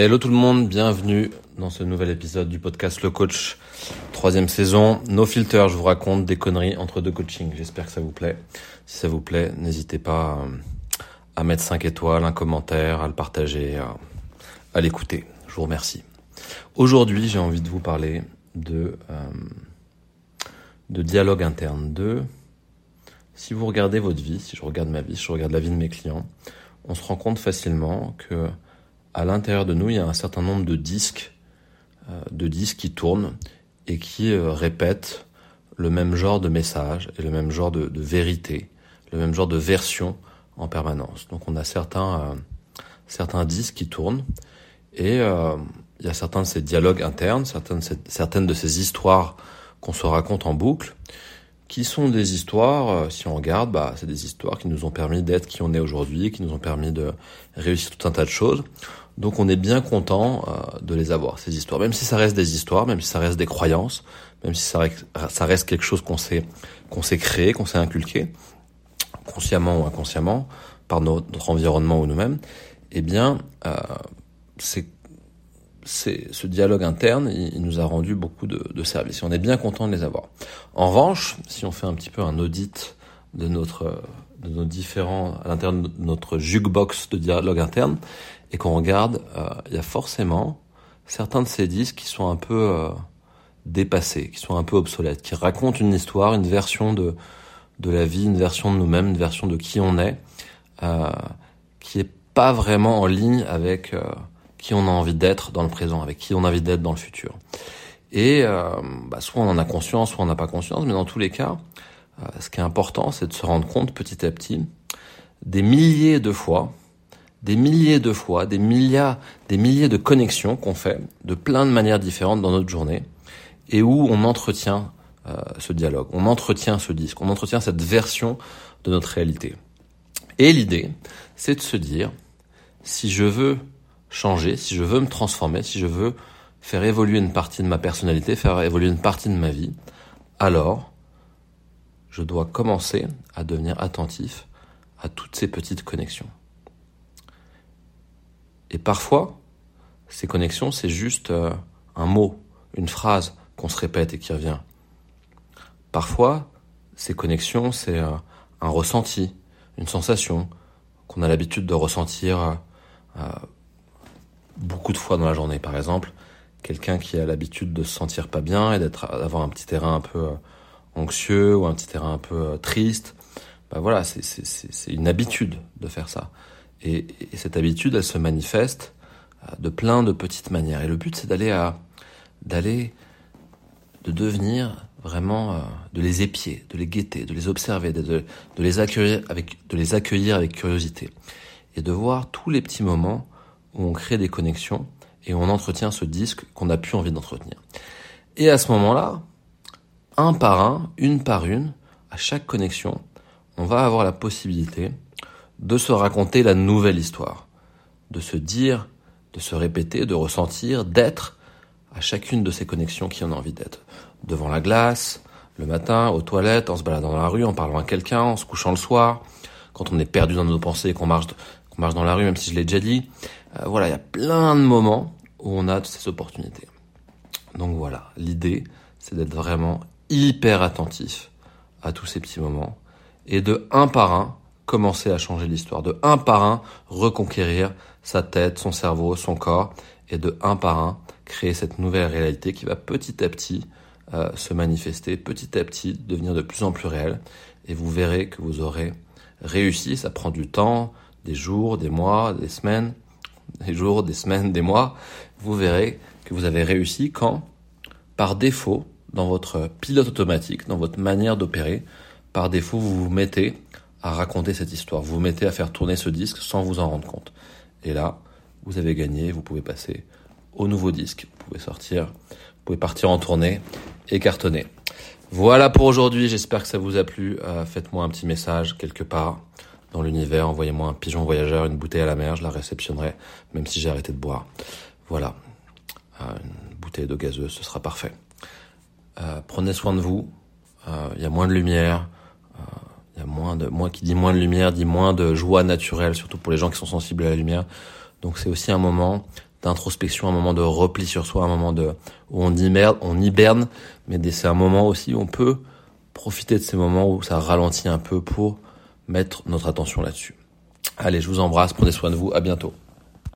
Hello tout le monde, bienvenue dans ce nouvel épisode du podcast Le Coach, troisième saison. No filter, je vous raconte des conneries entre deux coachings. J'espère que ça vous plaît. Si ça vous plaît, n'hésitez pas à mettre 5 étoiles, un commentaire, à le partager, à, l'écouter. Je vous remercie. Aujourd'hui, j'ai envie de vous parler de, euh, de dialogue interne. De, si vous regardez votre vie, si je regarde ma vie, si je regarde la vie de mes clients, on se rend compte facilement que à l'intérieur de nous, il y a un certain nombre de disques, euh, de disques qui tournent et qui euh, répètent le même genre de message et le même genre de, vérité, le même genre de version en permanence. Donc on a certains, euh, certains disques qui tournent et il y a certains de ces dialogues internes, certaines, certaines de ces histoires qu'on se raconte en boucle, qui sont des histoires, si on regarde, bah, c'est des histoires qui nous ont permis d'être qui on est aujourd'hui, qui nous ont permis de réussir tout un tas de choses. Donc on est bien content euh, de les avoir, ces histoires. Même si ça reste des histoires, même si ça reste des croyances, même si ça reste, quelque chose qu'on s'est qu'on s'est créé, qu'on s'est inculqué, consciemment ou inconsciemment, par notre, environnement ou nous-mêmes, eh bien, euh, c'est ce dialogue interne, il, nous a rendu beaucoup de, de services. On est bien content de les avoir. En revanche, si on fait un petit peu un audit de notre de nos différents à l'intérieur de notre jukebox de dialogue interne, et qu'on regarde, euh, il y a forcément certains de ces disques qui sont un peu euh, dépassés, qui sont un peu obsolètes, qui racontent une histoire, une version de de la vie, une version de nous-mêmes, une version de qui on est, euh, qui est pas vraiment en ligne avec euh, qui on a envie d'être dans le présent, avec qui on a envie d'être dans le futur. Et euh, bah, soit on en a conscience, soit on n'a pas conscience, mais dans tous les cas, ce qui est important, c'est de se rendre compte petit à petit des milliers de fois des milliers de fois, des milliards, des milliers de connexions qu'on fait de plein de manières différentes dans notre journée et où on entretient euh, ce dialogue, on entretient ce disque, on entretient cette version de notre réalité. Et l'idée, c'est de se dire, si je veux changer, si je veux me transformer, si je veux faire évoluer une partie de ma personnalité, faire évoluer une partie de ma vie, alors je dois commencer à devenir attentif à toutes ces petites connexions. Et parfois, ces connexions, c'est juste euh, un mot, une phrase qu'on se répète et qui revient. Parfois, ces connexions, c'est euh, un ressenti, une sensation qu'on a l'habitude de ressentir euh, beaucoup de fois dans la journée. Par exemple, quelqu'un qui a l'habitude de se sentir pas bien et d'être d'avoir un petit terrain un peu anxieux ou un petit terrain un peu triste, bah voilà, c'est une habitude de faire ça. Et, cette habitude, elle se manifeste euh, de plein de petites manières. Et le but, c'est d'aller à, d'aller, de devenir vraiment, euh, de les épier, de les guetter, de les observer, de, de, les accueillir avec, de les accueillir avec curiosité. Et de voir tous les petits moments où on crée des connexions et on entretient ce disque qu'on n'a plus envie d'entretenir. Et à ce moment-là, un par un, une par une, à chaque connexion, on va avoir la possibilité de se raconter la nouvelle histoire, de se dire, de se répéter, de ressentir, d'être à chacune de ces connexions qui en a envie d'être. Devant la glace, le matin, aux toilettes, en se baladant dans la rue, en parlant à quelqu'un, en se couchant le soir, quand on est perdu dans nos pensées et qu'on marche, qu'on marche dans la rue, même si je l'ai déjà dit. Euh, voilà, il y a plein de moments où on a ces opportunités. Donc voilà, l'idée, c'est d'être vraiment hyper attentif à tous ces petits moments et de un par un commencer à changer l'histoire, de un par un reconquérir sa tête, son cerveau, son corps, et de un par un créer cette nouvelle réalité qui va petit à petit euh, se manifester, petit à petit devenir de plus en plus réelle, et vous verrez que vous aurez réussi, ça prend du temps, des jours, des mois, des semaines, des jours, des semaines, des mois, vous verrez que vous avez réussi quand, par défaut, dans votre pilote automatique, dans votre manière d'opérer, par défaut, vous vous mettez à raconter cette histoire. Vous vous mettez à faire tourner ce disque sans vous en rendre compte. Et là, vous avez gagné, vous pouvez passer au nouveau disque. Vous pouvez sortir, vous pouvez partir en tournée et cartonner. Voilà pour aujourd'hui, j'espère que ça vous a plu. Euh, faites-moi un petit message quelque part dans l'univers, envoyez-moi un pigeon voyageur, une bouteille à la mer, je la réceptionnerai, même si j'ai arrêté de boire. Voilà, euh, une bouteille d'eau gazeuse, ce sera parfait. Euh, prenez soin de vous, euh, il euh, y a moins de lumière, euh, y a moins de... Moi qui dis moins de lumière, dit moins de joie naturelle, surtout pour les gens qui sont sensibles à la lumière. Donc c'est aussi un moment d'introspection, un moment de repli sur soi, un moment de où on hiberne, on hiberne, mais c'est un moment aussi où on peut profiter de ces moments où ça ralentit un peu pour mettre notre attention là-dessus. Allez, je vous embrasse, prenez soin de vous, à bientôt.